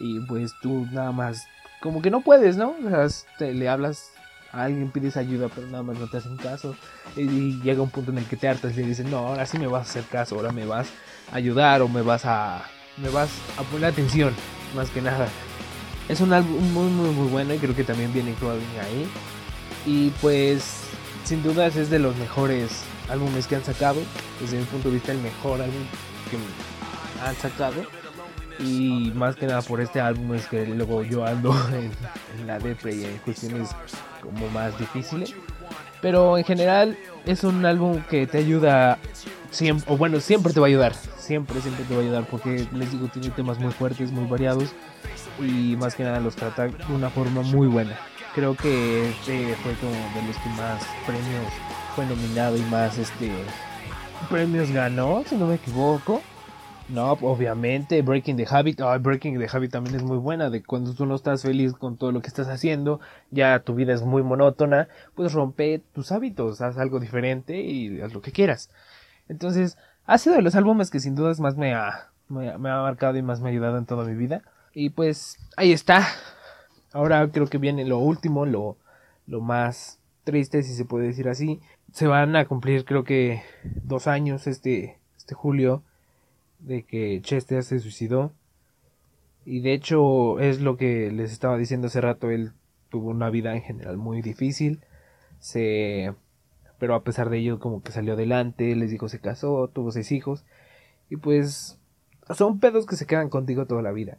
y pues tú nada más, como que no puedes, ¿no? O sea, le hablas alguien pides ayuda pero nada más no te hacen caso. Y, llega un punto en el que te hartas y le dicen no ahora sí me vas a hacer caso ahora me vas a ayudar o me vas a me vas a poner atención más que nada es un álbum muy muy muy bueno y creo que también viene Crawling ahí. Y pues sin dudas es de los mejores álbumes que han sacado. Desde mi punto de vista el mejor álbum que han sacado y más que nada por este álbum es que luego yo ando en, la depre y en cuestiones como más difíciles. Pero en general es un álbum que te ayuda siempre, o bueno, siempre te va a ayudar. Siempre, siempre te va a ayudar porque les digo, tiene temas muy fuertes, muy variados y más que nada los trata de una forma muy buena. Creo que este fue como de los que más premios fue nominado y más este premios ganó, si no me equivoco. No, obviamente, Breaking the Habit, Breaking the Habit también es muy buena, de cuando tú no estás feliz con todo lo que estás haciendo, ya tu vida es muy monótona, pues rompe tus hábitos, haz algo diferente y haz lo que quieras. Entonces, ha sido de los álbumes que sin dudas más me ha, me, ha marcado y más me ha ayudado en toda mi vida. Y pues, ahí está. Ahora creo que viene lo último, lo, lo más triste, si se puede decir así. Se van a cumplir creo que dos años este, este julio de que Chester se suicidó. Y de hecho es lo que les estaba diciendo hace rato, él tuvo una vida en general muy difícil. Se pero a pesar de ello como que salió adelante, les dijo se casó, tuvo seis hijos y pues son pedos que se quedan contigo toda la vida.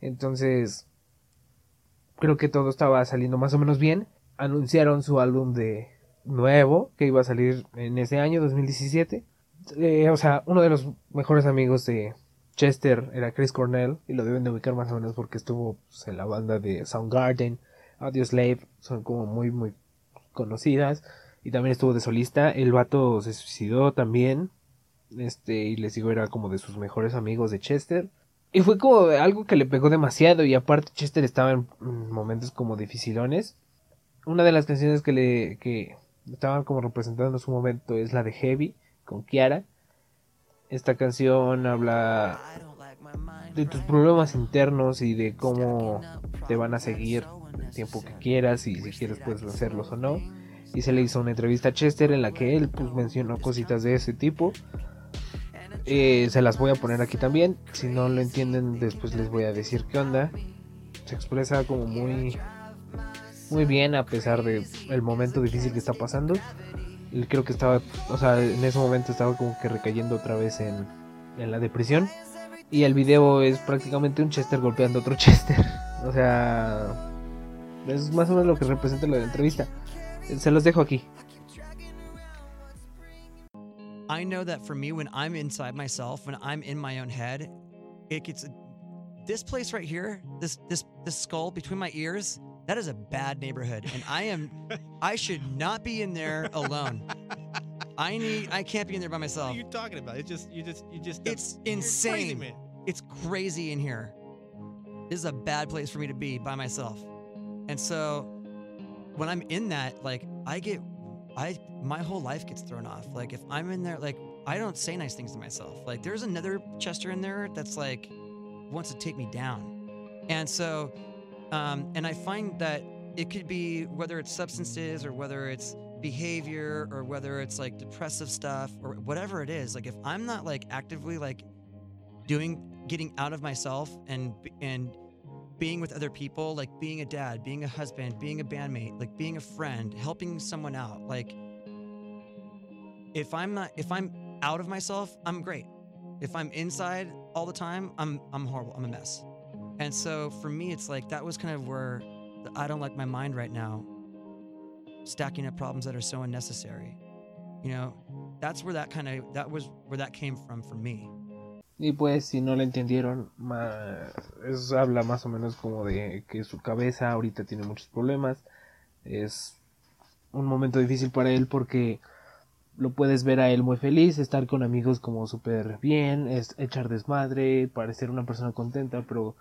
Entonces creo que todo estaba saliendo más o menos bien. Anunciaron su álbum de nuevo que iba a salir en ese año 2017 eh, o sea, uno de los mejores amigos de Chester era Chris Cornell, y lo deben de ubicar más o menos porque estuvo pues, en la banda de Soundgarden, Slave son como muy, muy conocidas, y también estuvo de solista. El vato se suicidó también, este, y les digo, era como de sus mejores amigos de Chester. Y fue como algo que le pegó demasiado, y aparte Chester estaba en momentos como dificilones. Una de las canciones que le que estaban como representando en su momento es la de Heavy con Kiara. Esta canción habla de tus problemas internos y de cómo te van a seguir el tiempo que quieras y si quieres puedes hacerlos o no. Y se le hizo una entrevista a Chester en la que él pues mencionó cositas de ese tipo. Eh, se las voy a poner aquí también. Si no lo entienden, después les voy a decir qué onda. Se expresa como muy, muy bien a pesar de el momento difícil que está pasando. Creo que estaba, o sea, en ese momento estaba como que recayendo otra vez en, en la depresión. Y el video es prácticamente un Chester golpeando a otro Chester. O sea, es más o menos lo que representa la entrevista. Se los dejo aquí. I know that for me, when I'm inside myself, when I'm in my own head, it gets this place right here, this this this skull between my ears. That is a bad neighborhood, and I am, I should not be in there alone. I need, I can't be in there by myself. What are you talking about? It just, you just, you just. It's crazy, insane. man. It's crazy in here. This is a bad place for me to be by myself. And so when I'm in that, like I get I my whole life gets thrown off. Like if I'm in there, like I don't say nice things to myself. Like there's another Chester in there that's like wants to take me down. And so um and I find that it could be whether it's substances or whether it's behavior or whether it's like depressive stuff or whatever it is like if i'm not like actively like doing getting out of myself and and being with other people like being a dad being a husband being a bandmate like being a friend helping someone out like if i'm not if i'm out of myself i'm great. If i'm inside all the time i'm i'm horrible. I'm a mess and so for me it's like that was kind of where i don't like my mind right now stacking up problems that are so unnecessary you know that's where that kind of that was where that came from for me Y pues si no lo entendieron, ma- es, habla más o menos como de que su cabeza ahorita tiene muchos problemas. Es un momento difícil para él porque lo puedes ver a él muy feliz, estar con amigos como súper bien, es echar desmadre, parecer una persona contenta, pero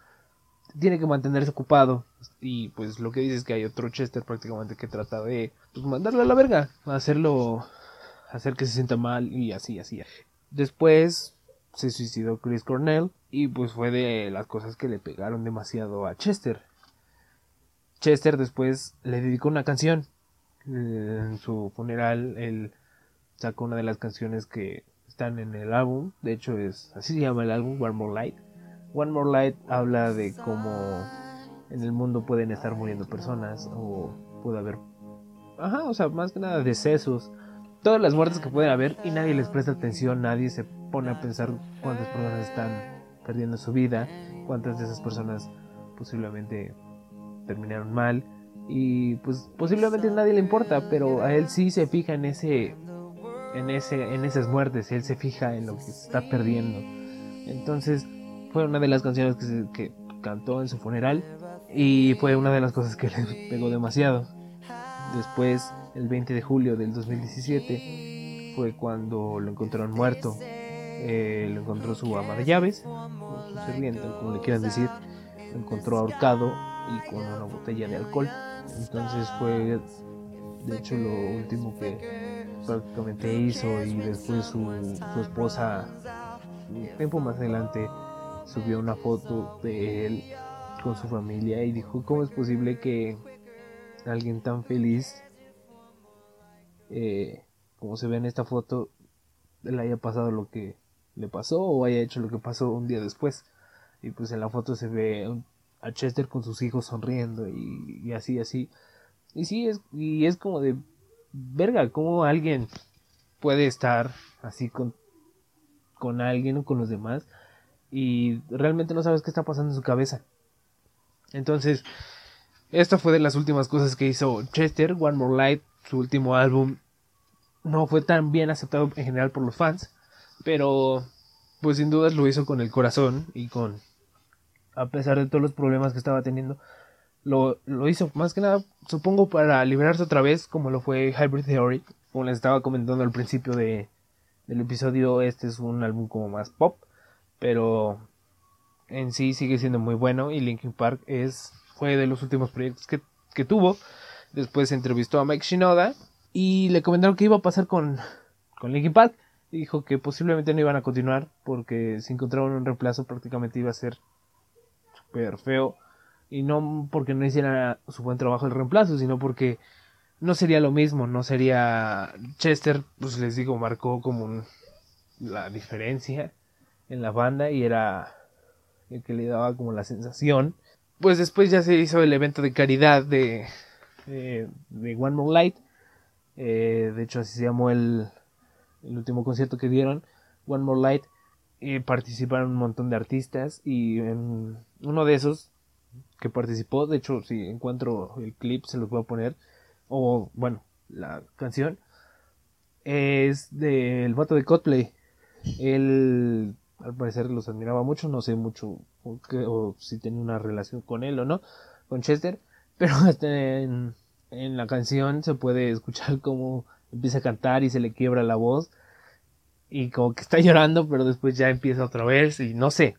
tiene que mantenerse ocupado. Y pues lo que dice es que hay otro Chester prácticamente que trata de pues, mandarle a la verga, hacerlo, hacer que se sienta mal y así, así. Después se suicidó Chris Cornell y pues fue de las cosas que le pegaron demasiado a Chester. Chester después le dedicó una canción. En su funeral él sacó una de las canciones que están en el álbum. De hecho es así se llama el álbum One More Light. One More Light habla de cómo en el mundo pueden estar muriendo personas o puede haber ajá, o sea, más que nada decesos todas las muertes que pueden haber y nadie les presta atención, nadie se pone a pensar cuántas personas están perdiendo su vida, cuántas de esas personas posiblemente terminaron mal y pues posiblemente a nadie le importa, pero a él sí se fija en ese en ese en esas muertes, él se fija en lo que se está perdiendo. Entonces, fue una de las canciones que, se- que cantó en su funeral y fue una de las cosas que le pegó demasiado. Después, el 20 de julio del 2017, fue cuando lo encontraron muerto. Eh, lo encontró su ama de llaves, su sirvienta, como le quieran decir. Lo encontró ahorcado y con una botella de alcohol. Entonces fue, de hecho, lo último que prácticamente hizo. Y después su, su esposa, un tiempo más adelante, subió una foto de él con su familia y dijo, ¿cómo es posible que alguien tan feliz eh, como se ve en esta foto le haya pasado lo que le pasó o haya hecho lo que pasó un día después y pues en la foto se ve a Chester con sus hijos sonriendo y, y así así. Y sí es y es como de verga cómo alguien puede estar así con con alguien o con los demás y realmente no sabes qué está pasando en su cabeza entonces esta fue de las últimas cosas que hizo Chester, One More Light, su último álbum. No fue tan bien aceptado en general por los fans, pero pues sin dudas lo hizo con el corazón y con, a pesar de todos los problemas que estaba teniendo, lo, lo hizo más que nada, supongo, para liberarse otra vez, como lo fue Hybrid Theory, como les estaba comentando al principio de, del episodio, este es un álbum como más pop, pero en sí sigue siendo muy bueno y Linkin Park es fue de los últimos proyectos que, que tuvo. Después entrevistó a Mike Shinoda y le comentaron qué iba a pasar con, con Linkin Park. dijo que posiblemente no iban a continuar porque si encontraban un reemplazo prácticamente iba a ser súper feo. Y no porque no hiciera su buen trabajo el reemplazo, sino porque no sería lo mismo, no sería Chester, pues les digo, marcó como la diferencia en la banda y era el que le daba como la sensación. Pues después ya se hizo el evento de caridad de, eh, de One More Light. Eh, de hecho así se llamó el, el último concierto que dieron, One More Light. y participaron un montón de artistas y en uno de esos que participó, de hecho si encuentro el clip se los voy a poner, o bueno, la canción, es del vato de Coldplay. Él al parecer los admiraba mucho, no sé mucho o, si tenía una relación con él o no, con Chester, pero en, en la canción se puede escuchar como empieza a cantar y se le quiebra la voz y como que está llorando, pero después ya empieza otra vez y no sé.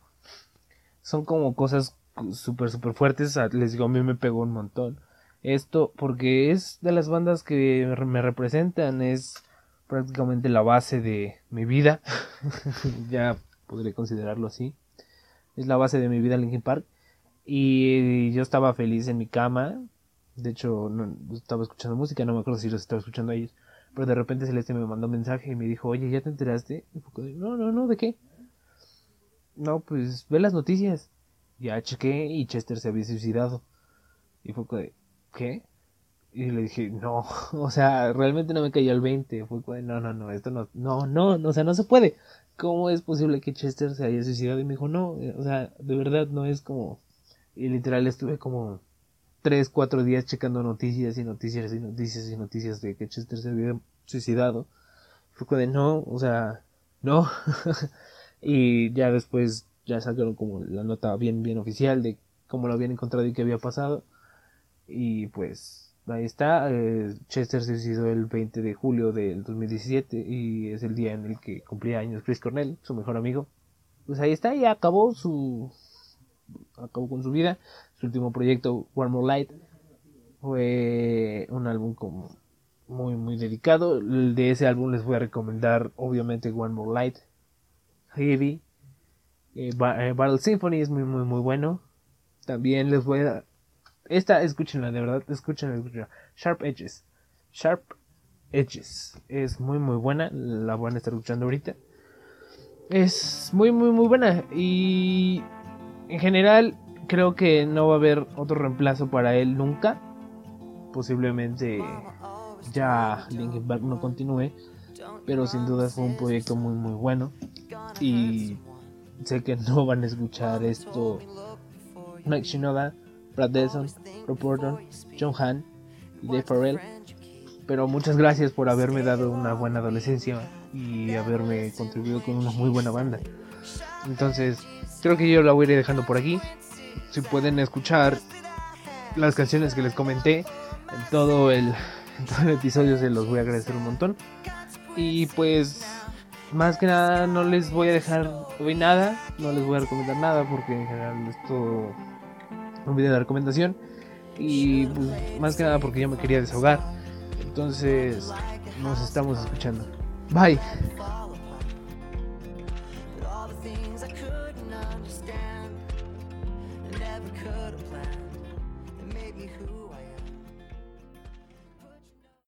Son como cosas súper, súper fuertes. Les digo, a mí me pegó un montón. Esto porque es de las bandas que me representan, es prácticamente la base de mi vida. ya podré considerarlo así. Es la base de mi vida Linkin Park. Y yo estaba feliz en mi cama. De hecho, no, estaba escuchando música, no me acuerdo si los estaba escuchando a ellos. Pero de repente Celeste me mandó un mensaje y me dijo, oye, ¿ya te enteraste? no, no, no, ¿de qué? No, pues ve las noticias. Ya chequé y Chester se había suicidado. Y fue de, ¿qué? Y le dije, no, o sea, realmente no me cayó el 20. Fue no, no, no, esto no, no, no, o sea, no se puede. ¿Cómo es posible que Chester se haya suicidado? Y me dijo, no, o sea, de verdad no es como... Y literal estuve como tres, cuatro días checando noticias y noticias y noticias y noticias de que Chester se había suicidado. Fue de no, o sea, no. y ya después ya sacaron como la nota bien, bien oficial de cómo lo habían encontrado y qué había pasado. Y pues ahí está. Eh, Chester se suicidó el 20 de julio del 2017 y es el día en el que cumplía años Chris Cornell, su mejor amigo. Pues ahí está, y acabó su. acabó con su vida. Su último proyecto, One More Light, fue un álbum como muy, muy dedicado. De ese álbum les voy a recomendar, obviamente, One More Light, Heavy, eh, eh, Battle Symphony es muy, muy, muy bueno. También les voy a. Esta, escúchenla, de verdad, escúchenla, escúchenla. Sharp Edges. Sharp Edges. Es muy, muy buena. La van a estar escuchando ahorita. Es muy, muy, muy buena. Y en general, creo que no va a haber otro reemplazo para él nunca. Posiblemente ya Linkin Park no continúe. Pero sin duda fue un proyecto muy muy bueno. Y sé que no van a escuchar esto Mike Shinoda, Brad Delson, Rob John Hahn y Dave Farrell. Pero muchas gracias por haberme dado una buena adolescencia y haberme contribuido con una muy buena banda. Entonces, creo que yo la voy a ir dejando por aquí si pueden escuchar las canciones que les comenté en todo el, episodio, se los voy a agradecer un montón. Y pues, más que nada, no les voy a dejar hoy nada, no les voy a recomendar nada porque en general es todo un video de recomendación. Y pues, más que nada porque yo me quería desahogar. Entonces, nos estamos escuchando. Bye.